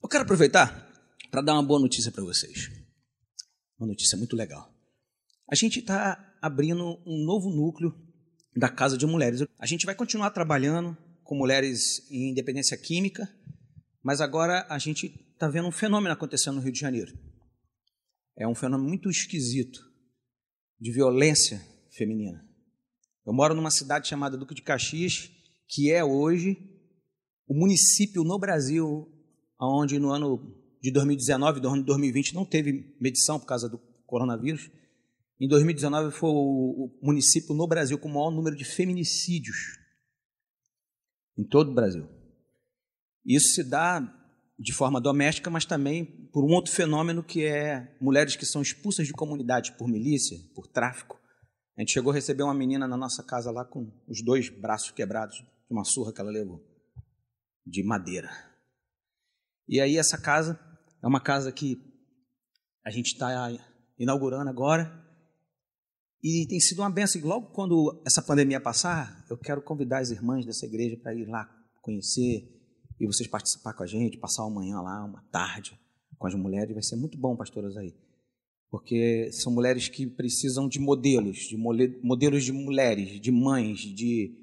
Eu quero aproveitar para dar uma boa notícia para vocês. Uma notícia muito legal. A gente está abrindo um novo núcleo da Casa de Mulheres. A gente vai continuar trabalhando com mulheres em independência química, mas agora a gente está vendo um fenômeno acontecendo no Rio de Janeiro. É um fenômeno muito esquisito de violência feminina. Eu moro numa cidade chamada Duque de Caxias, que é hoje o município no Brasil onde no ano de 2019 do ano de 2020 não teve medição por causa do coronavírus. Em 2019 foi o município no Brasil com o maior número de feminicídios em todo o Brasil. Isso se dá de forma doméstica, mas também por um outro fenômeno que é mulheres que são expulsas de comunidade por milícia, por tráfico. A gente chegou a receber uma menina na nossa casa lá com os dois braços quebrados de uma surra que ela levou, de madeira. E aí essa casa é uma casa que a gente está inaugurando agora e tem sido uma benção. E logo quando essa pandemia passar, eu quero convidar as irmãs dessa igreja para ir lá conhecer e vocês participar com a gente, passar uma manhã lá, uma tarde com as mulheres. Vai ser muito bom, pastoras aí. Porque são mulheres que precisam de modelos, de modelos de mulheres, de mães, de,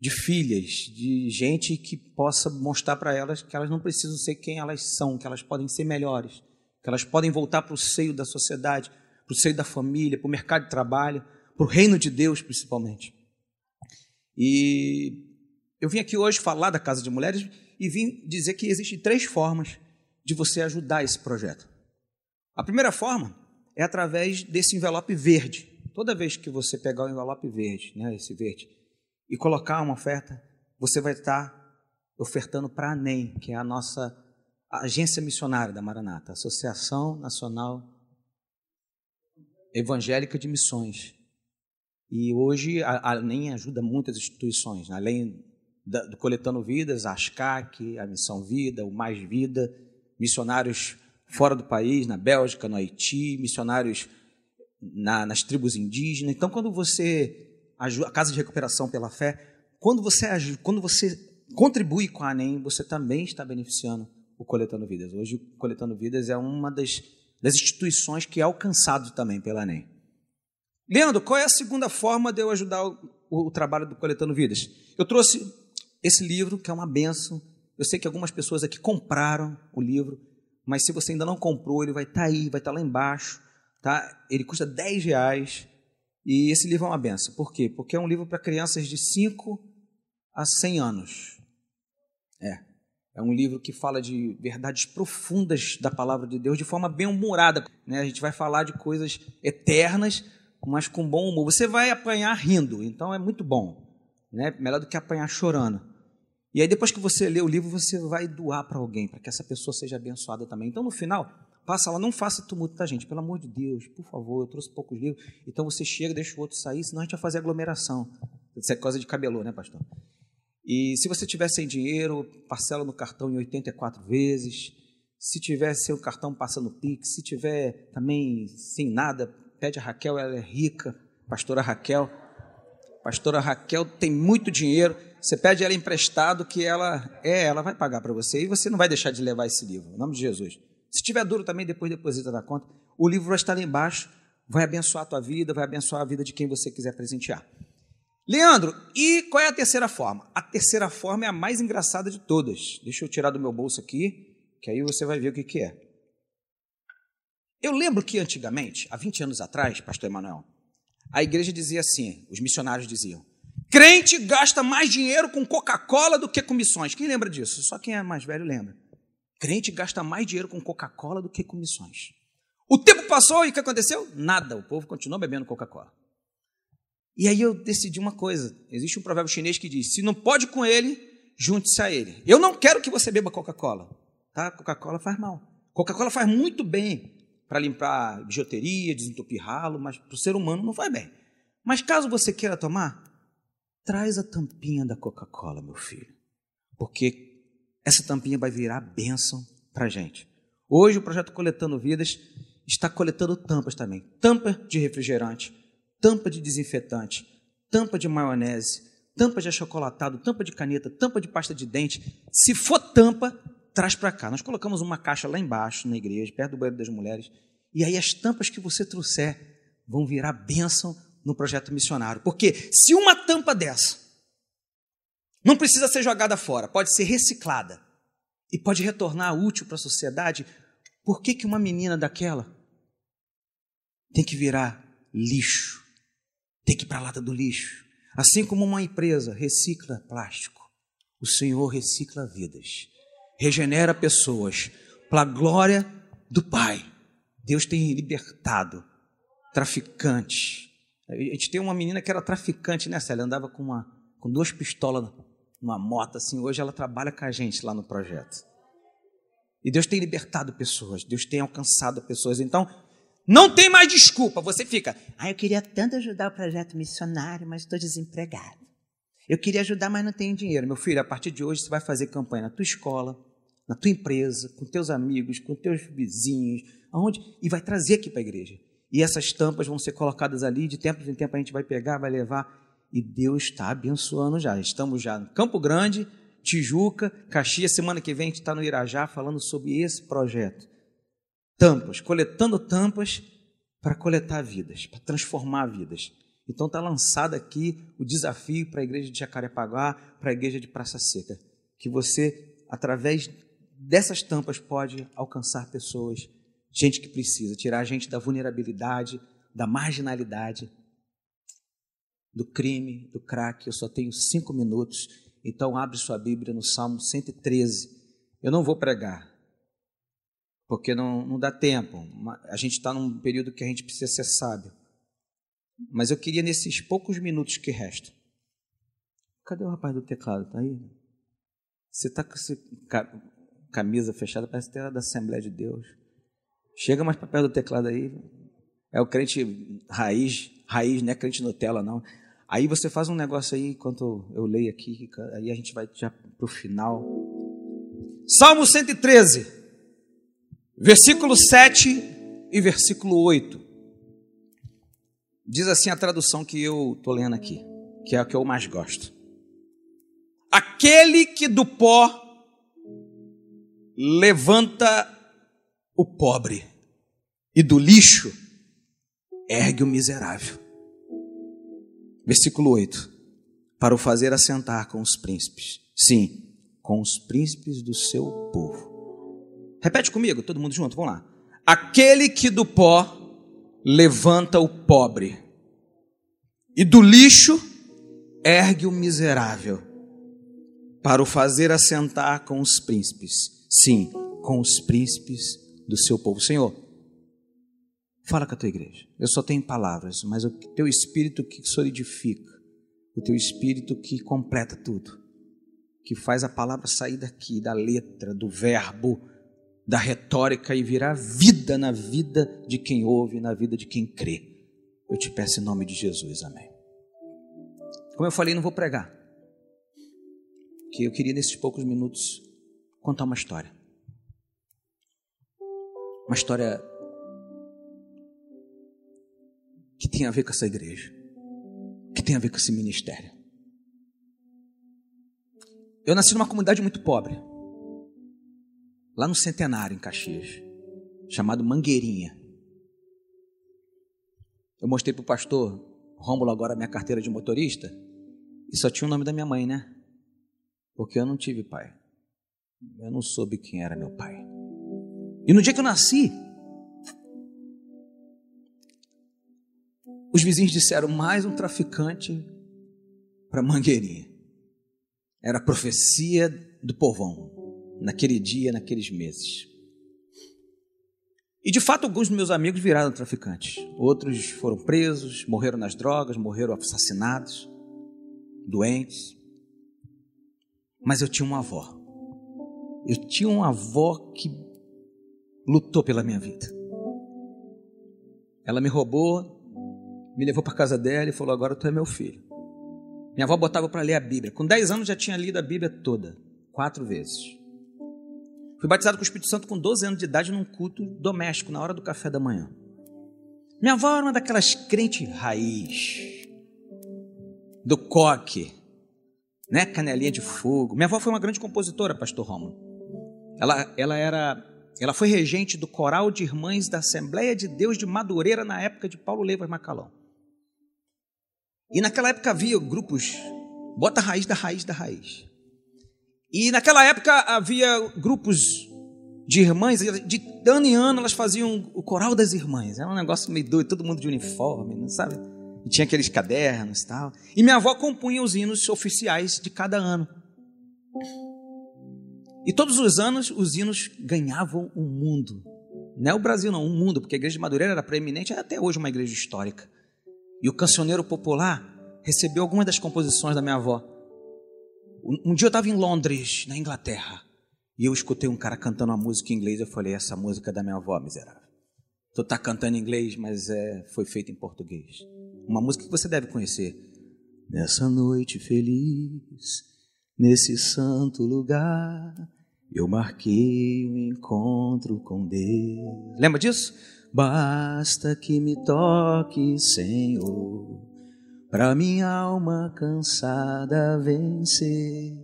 de filhas, de gente que possa mostrar para elas que elas não precisam ser quem elas são, que elas podem ser melhores, que elas podem voltar para o seio da sociedade, para o seio da família, para o mercado de trabalho, para o reino de Deus, principalmente. E eu vim aqui hoje falar da Casa de Mulheres e vim dizer que existem três formas de você ajudar esse projeto. A primeira forma é através desse envelope verde. Toda vez que você pegar o envelope verde, né, esse verde, e colocar uma oferta, você vai estar ofertando para a ANEM, que é a nossa agência missionária da Maranata, Associação Nacional evangélica de missões. E hoje a, a NEM ajuda muitas instituições, né? além do Coletando Vidas, a ASCAC, a Missão Vida, o Mais Vida, missionários fora do país, na Bélgica, no Haiti, missionários na, nas tribos indígenas. Então, quando você a Casa de Recuperação pela Fé, quando você quando você contribui com a ANEM, você também está beneficiando o Coletando Vidas. Hoje, o Coletando Vidas é uma das das instituições que é alcançado também pela ANEM. Leandro, qual é a segunda forma de eu ajudar o, o, trabalho do Coletando Vidas? Eu trouxe esse livro, que é uma benção. Eu sei que algumas pessoas aqui compraram o livro, mas se você ainda não comprou, ele vai estar tá aí, vai estar tá lá embaixo. Tá? Ele custa 10 reais. E esse livro é uma benção. Por quê? Porque é um livro para crianças de 5 a 100 anos. É. É um livro que fala de verdades profundas da palavra de Deus de forma bem humorada. Né? A gente vai falar de coisas eternas, mas com bom humor. Você vai apanhar rindo, então é muito bom. Né? Melhor do que apanhar chorando. E aí, depois que você lê o livro, você vai doar para alguém, para que essa pessoa seja abençoada também. Então, no final, passa lá, não faça tumulto, tá, gente? Pelo amor de Deus, por favor, eu trouxe poucos livros. Então, você chega, deixa o outro sair, senão a gente vai fazer aglomeração. Isso é coisa de cabelô, né, pastor? E se você tiver sem dinheiro, parcela no cartão em 84 vezes. Se tiver seu cartão, passa no Pix. Se tiver também sem nada, pede a Raquel, ela é rica, pastora Raquel. Pastora Raquel tem muito dinheiro. Você pede ela emprestado que ela é, ela vai pagar para você e você não vai deixar de levar esse livro. Em nome de Jesus. Se tiver duro também, depois deposita na conta. O livro vai estar lá embaixo, vai abençoar a tua vida, vai abençoar a vida de quem você quiser presentear. Leandro, e qual é a terceira forma? A terceira forma é a mais engraçada de todas. Deixa eu tirar do meu bolso aqui, que aí você vai ver o que, que é. Eu lembro que antigamente, há 20 anos atrás, pastor Emanuel, a igreja dizia assim, os missionários diziam, crente gasta mais dinheiro com Coca-Cola do que com missões. Quem lembra disso? Só quem é mais velho lembra. Crente gasta mais dinheiro com Coca-Cola do que com missões. O tempo passou e o que aconteceu? Nada, o povo continuou bebendo Coca-Cola. E aí eu decidi uma coisa. Existe um provérbio chinês que diz: se não pode com ele, junte-se a ele. Eu não quero que você beba Coca-Cola. Tá? Coca-Cola faz mal. Coca-Cola faz muito bem para limpar bijuteria, desentupir ralo, mas para o ser humano não faz bem. Mas caso você queira tomar, traz a tampinha da Coca-Cola, meu filho. Porque essa tampinha vai virar bênção para a gente. Hoje o projeto Coletando Vidas está coletando tampas também. Tampa de refrigerante, tampa de desinfetante, tampa de maionese, tampa de achocolatado, tampa de caneta, tampa de pasta de dente. Se for tampa, traz para cá. Nós colocamos uma caixa lá embaixo, na igreja, perto do banheiro das mulheres, e aí as tampas que você trouxer vão virar bênção no projeto missionário. Porque se uma tampa dessa não precisa ser jogada fora, pode ser reciclada e pode retornar útil para a sociedade, por que, que uma menina daquela tem que virar lixo? Tem que ir para a lata do lixo. Assim como uma empresa recicla plástico, o Senhor recicla vidas, regenera pessoas para a glória do Pai. Deus tem libertado traficantes. A gente tem uma menina que era traficante, né, Célia? Andava com, uma, com duas pistolas numa moto, assim. Hoje ela trabalha com a gente lá no projeto. E Deus tem libertado pessoas, Deus tem alcançado pessoas. Então, não tem mais desculpa. Você fica, ah, eu queria tanto ajudar o projeto missionário, mas estou desempregado. Eu queria ajudar, mas não tenho dinheiro. Meu filho, a partir de hoje você vai fazer campanha na tua escola, na tua empresa, com teus amigos, com teus vizinhos, aonde e vai trazer aqui para a igreja. E essas tampas vão ser colocadas ali, de tempo em tempo a gente vai pegar, vai levar, e Deus está abençoando já. Estamos já no Campo Grande, Tijuca, Caxias, semana que vem a gente está no Irajá falando sobre esse projeto. Tampas, coletando tampas para coletar vidas, para transformar vidas. Então está lançado aqui o desafio para a igreja de Jacarepaguá, para a igreja de Praça Seca, que você, através dessas tampas, pode alcançar pessoas, gente que precisa, tirar a gente da vulnerabilidade, da marginalidade, do crime, do crack. Eu só tenho cinco minutos, então abre sua Bíblia no Salmo 113. Eu não vou pregar, porque não, não dá tempo. A gente está num período que a gente precisa ser sábio. Mas eu queria, nesses poucos minutos que restam. Cadê o rapaz do teclado? Está aí? Você está com essa camisa fechada, parece que é da Assembleia de Deus. Chega mais para perto do teclado aí. É o crente raiz, raiz, não é crente Nutella, não. Aí você faz um negócio aí, enquanto eu leio aqui, aí a gente vai já para o final. Salmo 113, versículo 7 e versículo 8. Diz assim a tradução que eu estou lendo aqui, que é a que eu mais gosto. Aquele que do pó levanta o pobre e do lixo ergue o miserável. Versículo 8. Para o fazer assentar com os príncipes. Sim, com os príncipes do seu povo. Repete comigo, todo mundo junto, vamos lá. Aquele que do pó levanta o pobre, e do lixo ergue o miserável, para o fazer assentar com os príncipes, sim, com os príncipes do seu povo. Senhor, fala com a tua igreja. Eu só tenho palavras, mas o teu espírito que solidifica, o teu espírito que completa tudo, que faz a palavra sair daqui, da letra, do verbo, da retórica e virar vida na vida de quem ouve, na vida de quem crê. Eu te peço em nome de Jesus, amém. Como eu falei, não vou pregar, que eu queria nesses poucos minutos contar uma história. Uma história que tem a ver com essa igreja, que tem a ver com esse ministério. Eu nasci numa comunidade muito pobre lá no Centenário, em Caxias, chamado Mangueirinha. Eu mostrei para o pastor Rômulo agora minha carteira de motorista e só tinha o nome da minha mãe, né? Porque eu não tive pai. Eu não soube quem era meu pai. E no dia que eu nasci, os vizinhos disseram mais um traficante para Mangueirinha. Era a profecia do povão naquele dia, naqueles meses. E de fato, alguns dos meus amigos viraram traficantes. Outros foram presos, morreram nas drogas, morreram assassinados, doentes. Mas eu tinha uma avó. Eu tinha uma avó que lutou pela minha vida. Ela me roubou, me levou para casa dela e falou: Agora tu é meu filho. Minha avó botava para ler a Bíblia. Com 10 anos já tinha lido a Bíblia toda, quatro vezes. Fui batizado com o Espírito Santo com 12 anos de idade num culto doméstico, na hora do café da manhã. Minha avó era uma daquelas crentes raiz, do coque, né? Canelinha de fogo. Minha avó foi uma grande compositora, pastor Romulo. Ela, ela era, ela foi regente do coral de irmãs da Assembleia de Deus de Madureira na época de Paulo Leivas Macalão. E naquela época havia grupos, bota a raiz da raiz da raiz. E naquela época havia grupos de irmãs, de ano em ano elas faziam o coral das irmãs. Era um negócio meio doido, todo mundo de uniforme, não sabe? E tinha aqueles cadernos e tal. E minha avó compunha os hinos oficiais de cada ano. E todos os anos os hinos ganhavam o um mundo. Não é o Brasil, não, o um mundo, porque a igreja de Madureira era preeminente, é até hoje uma igreja histórica. E o cancioneiro popular recebeu algumas das composições da minha avó. Um, dia eu estava em Londres, na Inglaterra, e eu escutei um cara cantando uma música em inglês. Eu falei: Essa música é da minha avó, miserável. Tu tá cantando em inglês, mas é, foi feita em português. Uma música que você deve conhecer. Nessa noite feliz, nesse santo lugar, eu marquei um encontro com Deus. Lembra disso? Basta que me toque, Senhor, para minha alma cansada vencer.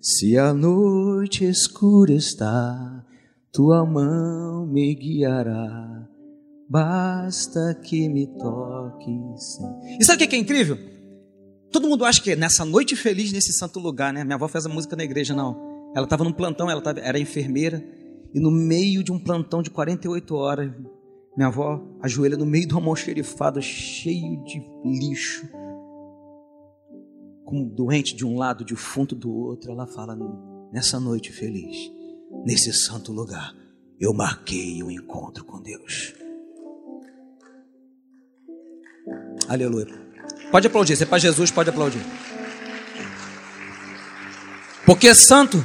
Se a noite escura está, tua mão me guiará. Basta que me toque, Senhor. E sabe o que é incrível? Todo mundo acha que é nessa noite feliz, nesse santo lugar, né? Minha avó fez a música na igreja, não. Ela estava num plantão, ela tava, era enfermeira, e no meio de um plantão de 48 horas, minha avó ajoelha no meio do almoxerifado, cheio de lixo, com doente de um lado, defunto do outro. Ela fala: Nessa noite feliz, nesse santo lugar, eu marquei o um encontro com Deus. Aleluia. Pode aplaudir, se é para Jesus, pode aplaudir. Porque santo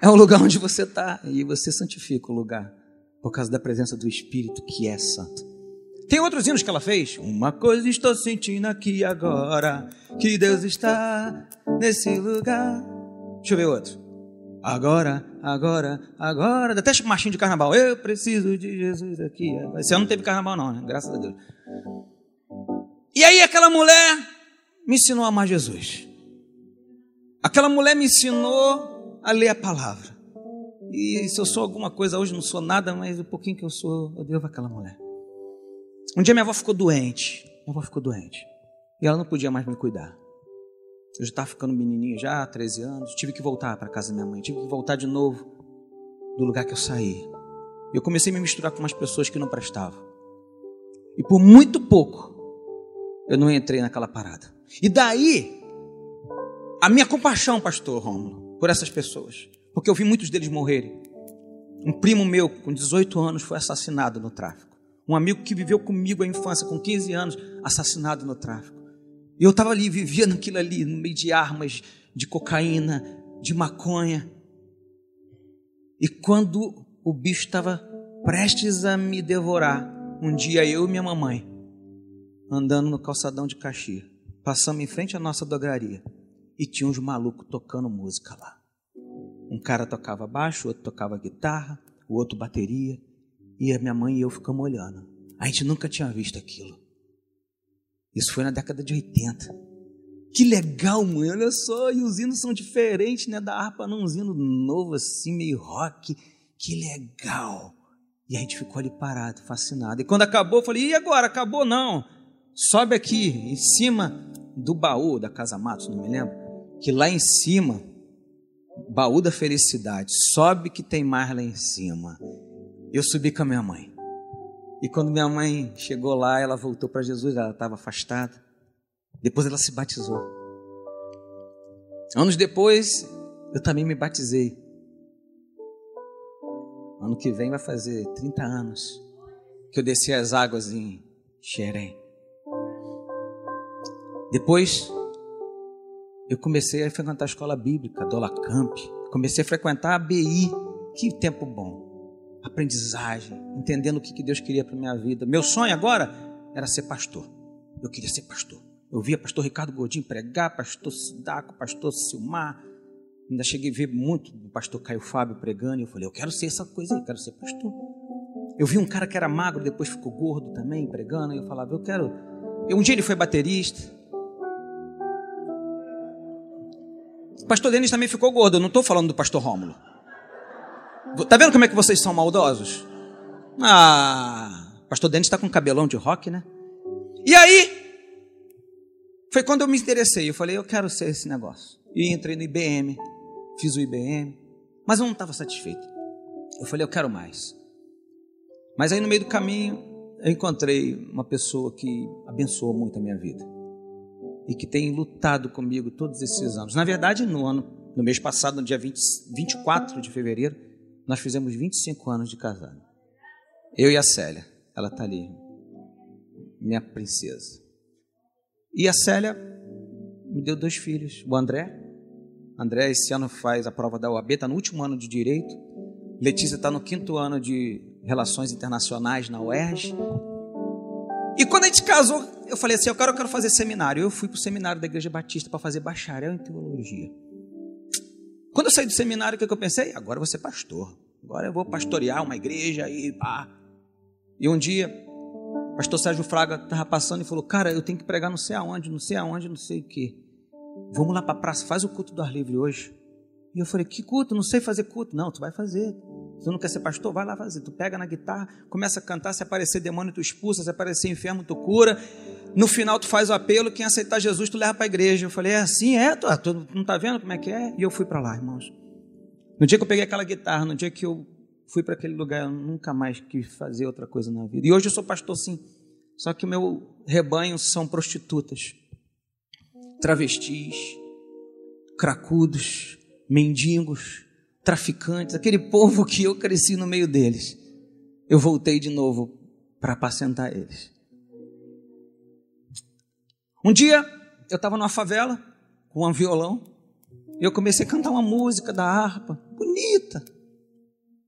é o lugar onde você está e você santifica o lugar por causa da presença do Espírito que é santo. Tem outros hinos que ela fez. Uma coisa estou sentindo aqui agora, que Deus está nesse lugar. Deixa eu ver outro. Agora, agora, agora. Até marchinho de carnaval. Eu preciso de Jesus aqui. Esse ano não teve carnaval, não, né? Graças a Deus. E aí, aquela mulher me ensinou a amar Jesus. Aquela mulher me ensinou a ler a palavra. E se eu sou alguma coisa hoje, não sou nada, mas o pouquinho que eu sou, eu devo àquela mulher. Um dia minha avó ficou doente. Minha avó ficou doente. E ela não podia mais me cuidar. Eu já estava ficando menininho já, 13 anos. Tive que voltar para casa da minha mãe. Tive que voltar de novo do lugar que eu saí. Eu comecei a me misturar com umas pessoas que não prestavam. E por muito pouco, eu não entrei naquela parada. E daí, a minha compaixão, pastor Romulo, por essas pessoas porque eu vi muitos deles morrerem. Um primo meu, com 18 anos, foi assassinado no tráfico. Um amigo que viveu comigo a infância, com 15 anos, assassinado no tráfico. E eu estava ali, vivia naquilo ali, no meio de armas, de cocaína, de maconha. E quando o bicho estava prestes a me devorar, um dia eu e minha mamãe, andando no calçadão de Caxias, passamos em frente à nossa dogaria e tinha uns malucos tocando música lá. Um cara tocava baixo, o outro tocava guitarra, o outro bateria. E a minha mãe e eu ficamos olhando. A gente nunca tinha visto aquilo. Isso foi na década de 80. Que legal, mãe, olha só, e os hinos são diferentes, né? Da harpa não um hino novo assim, meio rock. Que legal. E a gente ficou ali parado, fascinado. E quando acabou, eu falei, e agora? Acabou não. Sobe aqui, em cima do baú da Casa Matos, não me lembro. Que lá em cima baú da felicidade, sobe que tem mais lá em cima. Eu subi com a minha mãe. E quando minha mãe chegou lá, ela voltou para Jesus, ela estava afastada. Depois ela se batizou. Anos depois, eu também me batizei. Ano que vem vai fazer 30 anos que eu desci as águas em Xerém. Depois, eu comecei a frequentar a escola bíblica, Dola Camp, comecei a frequentar a BI. Que tempo bom. Aprendizagem, entendendo o que Deus queria para minha vida. Meu sonho agora era ser pastor. Eu queria ser pastor. Eu via pastor Ricardo Gordinho pregar, pastor Sidaco, pastor Silmar. Ainda cheguei a ver muito o pastor Caio Fábio pregando. E eu falei, eu quero ser essa coisa aí, eu quero ser pastor. Eu vi um cara que era magro, depois ficou gordo também, pregando. E eu falava, eu quero. Um dia ele foi baterista. O pastor Denis também ficou gordo, eu não estou falando do pastor Rômulo. Tá vendo como é que vocês são maldosos? Ah, pastor Denis está com cabelão de rock, né? E aí, foi quando eu me interessei. Eu falei, eu quero ser esse negócio. E entrei no IBM, fiz o IBM, mas eu não estava satisfeito. Eu falei, eu quero mais. Mas aí no meio do caminho, eu encontrei uma pessoa que abençoou muito a minha vida e que tem lutado comigo todos esses anos. Na verdade, no ano, no mês passado, no dia 20, 24 de fevereiro, nós fizemos 25 anos de casado. Eu e a Célia, ela está ali, minha princesa. E a Célia me deu dois filhos, o André. André esse ano faz a prova da OAB, está no último ano de direito. Letícia está no quinto ano de Relações Internacionais na UERJ. E quando a gente casou, eu falei assim: eu quero, eu quero fazer seminário. Eu fui para o seminário da Igreja Batista para fazer bacharel em teologia. Quando eu saí do seminário, o que, eu pensei? Agora eu vou ser pastor. Agora eu vou pastorear uma igreja e pá. E um dia, o pastor Sérgio Fraga estava passando e falou: Cara, eu tenho que pregar não sei aonde, não sei aonde, não sei o quê. Vamos lá para a praça, faz o culto do ar livre hoje. E eu falei: Que culto? Não sei fazer culto. Não, tu vai fazer. Tu não quer ser pastor? Vai lá fazer. Tu pega na guitarra, começa a cantar. Se aparecer demônio, tu expulsa. Se aparecer enfermo, tu cura. No final, tu faz o apelo. Quem aceitar Jesus, tu leva para a igreja. Eu falei: É assim? É? Tu, tu não está vendo como é que é? E eu fui para lá, irmãos. No dia que eu peguei aquela guitarra, no dia que eu fui para aquele lugar, eu nunca mais quis fazer outra coisa na vida. E hoje eu sou pastor, sim. Só que o meu rebanho são prostitutas, travestis, cracudos, mendigos, traficantes, aquele povo que eu cresci no meio deles. Eu voltei de novo para apacentar eles. Um dia eu estava numa favela com um violão e eu comecei a cantar uma música da harpa, bonita.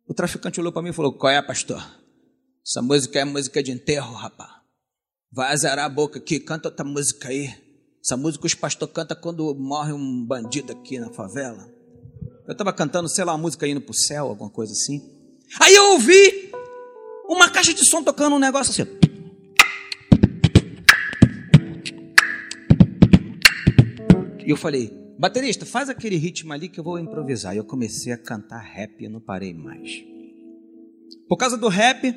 O traficante olhou para mim e falou: Qual é, pastor? Essa música é música de enterro, rapaz. Vai azarar a boca aqui, canta outra música aí. Essa música os pastores cantam quando morre um bandido aqui na favela. Eu estava cantando, sei lá, uma música indo para o céu, alguma coisa assim. Aí eu ouvi uma caixa de som tocando um negócio assim. E eu falei, baterista, faz aquele ritmo ali que eu vou improvisar. E eu comecei a cantar rap e não parei mais. Por causa do rap,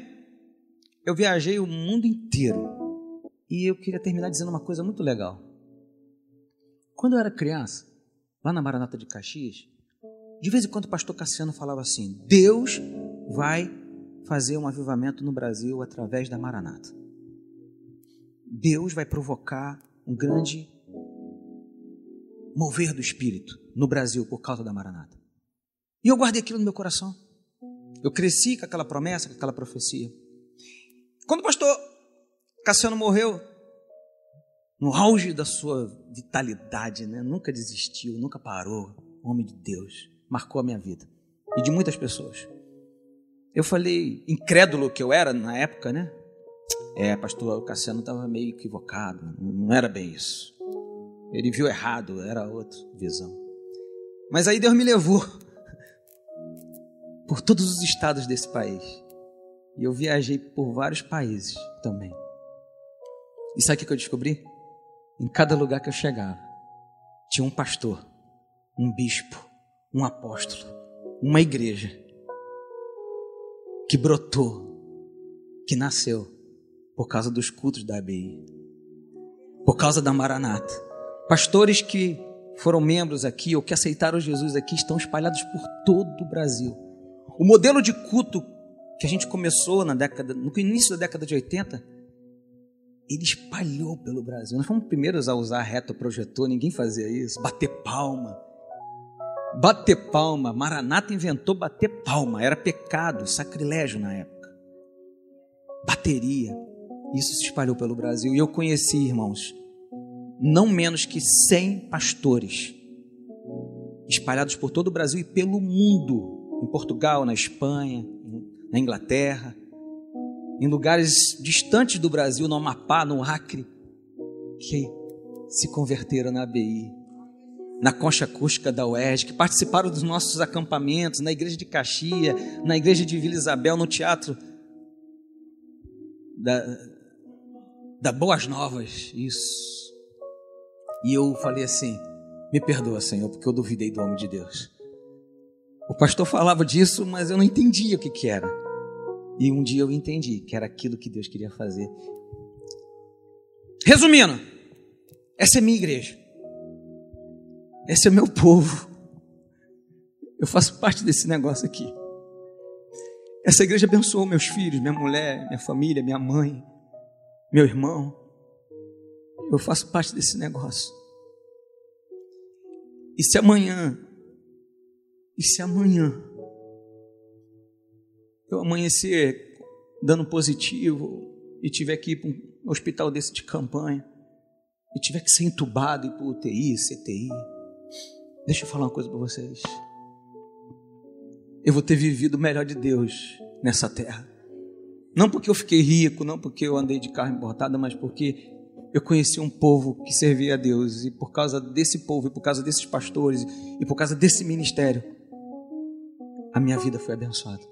eu viajei o mundo inteiro. E eu queria terminar dizendo uma coisa muito legal. Quando eu era criança, lá na Maranata de Caxias, de vez em quando o pastor Cassiano falava assim: Deus vai fazer um avivamento no Brasil através da Maranata. Deus vai provocar um grande mover do Espírito no Brasil por causa da Maranata. E eu guardei aquilo no meu coração. Eu cresci com aquela promessa, com aquela profecia. Quando o pastor Cassiano morreu, no auge da sua vitalidade, né? nunca desistiu, nunca parou, homem de Deus, marcou a minha vida e de muitas pessoas. Eu falei, incrédulo que eu era na época, né? É, pastor Cassiano estava meio equivocado, não era bem isso. Ele viu errado, era outra visão. Mas aí Deus me levou por todos os estados desse país. E eu viajei por vários países também. E sabe o que eu descobri? Em cada lugar que eu chegava, tinha um pastor, um bispo, um apóstolo, uma igreja que brotou, que nasceu por causa dos cultos da ABI, por causa da Maranata. Pastores que foram membros aqui ou que aceitaram Jesus aqui estão espalhados por todo o Brasil. O modelo de culto que a gente começou na década, no início da década de 80, ele espalhou pelo Brasil. Nós fomos primeiros a usar retroprojetor, ninguém fazia isso, bater palma. Bater palma, Maranata inventou bater palma, era pecado, sacrilégio na época. Bateria, isso se espalhou pelo Brasil e eu conheci, irmãos, não menos que 100 pastores espalhados por todo o Brasil e pelo mundo, em Portugal, na Espanha, na Inglaterra, em lugares distantes do Brasil, no Amapá, no Acre, que se converteram na ABI, na concha acústica da UERJ, que participaram dos nossos acampamentos, na igreja de Caxia, na igreja de Vila Isabel, no teatro da, da Boas Novas, isso. E eu falei assim: me perdoa, Senhor, porque eu duvidei do homem de Deus. O pastor falava disso, mas eu não entendia o que, que era. E um dia eu entendi que era aquilo que Deus queria fazer. Resumindo, essa é minha igreja. Esse é meu povo. Eu faço parte desse negócio aqui. Essa igreja abençoou meus filhos, minha mulher, minha família, minha mãe, meu irmão. Eu faço parte desse negócio. E se amanhã, e se amanhã eu amanhecer dando positivo e tiver que ir para um hospital desse de campanha, e tiver que ser entubado e para UTI, CTI, deixa eu falar uma coisa para vocês. Eu vou ter vivido o melhor de Deus nessa terra. Não porque eu fiquei rico, não porque eu andei de carro importado, mas porque eu conheci um povo que servia a Deus. E por causa desse povo, e por causa desses pastores, e por causa desse ministério, a minha vida foi abençoada.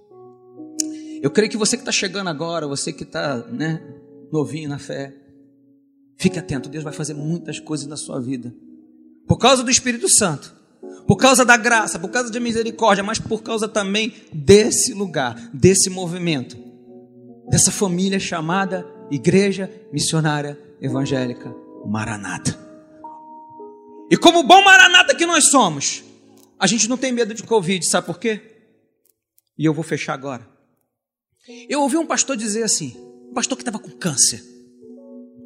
Eu creio que você que está chegando agora, você que está né, novinho na fé, fique atento. Deus vai fazer muitas coisas na sua vida. Por causa do Espírito Santo, por causa da graça, por causa da misericórdia, mas por causa também desse lugar, desse movimento, dessa família chamada Igreja Missionária Evangélica Maranata. E como bom Maranata que nós somos, a gente não tem medo de Covid, sabe por quê? E eu vou fechar agora. Eu ouvi um pastor dizer assim, um pastor que estava com câncer.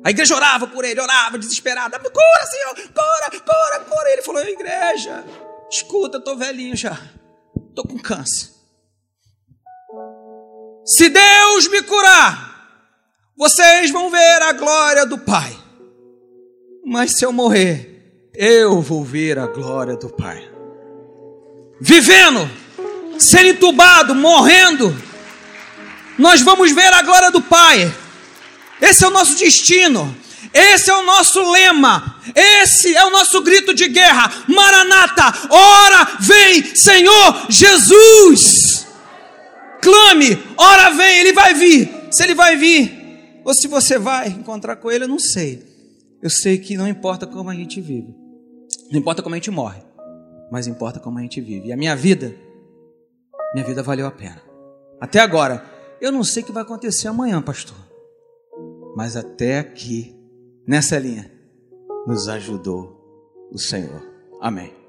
A igreja orava por ele, orava desesperada. Cura, Senhor, cura, cura, cura. Ele falou: Igreja, escuta, eu estou velhinho já. Estou com câncer. Se Deus me curar, vocês vão ver a glória do Pai. Mas se eu morrer, eu vou ver a glória do Pai. Vivendo, sendo entubado, morrendo nós vamos ver a glória do Pai. Esse é o nosso destino. Esse é o nosso lema. Esse é o nosso grito de guerra. Maranata, ora vem, Senhor Jesus. Clame, ora vem, ele vai vir. Se ele vai vir, ou se você vai encontrar com ele, eu não sei. Eu sei que não importa como a gente vive. Não importa como a gente morre, mas importa como a gente vive. E a minha vida, minha vida valeu a pena. Até agora, eu não sei o que vai acontecer amanhã, pastor. Mas até aqui, nessa linha, nos ajudou o Senhor. Amém.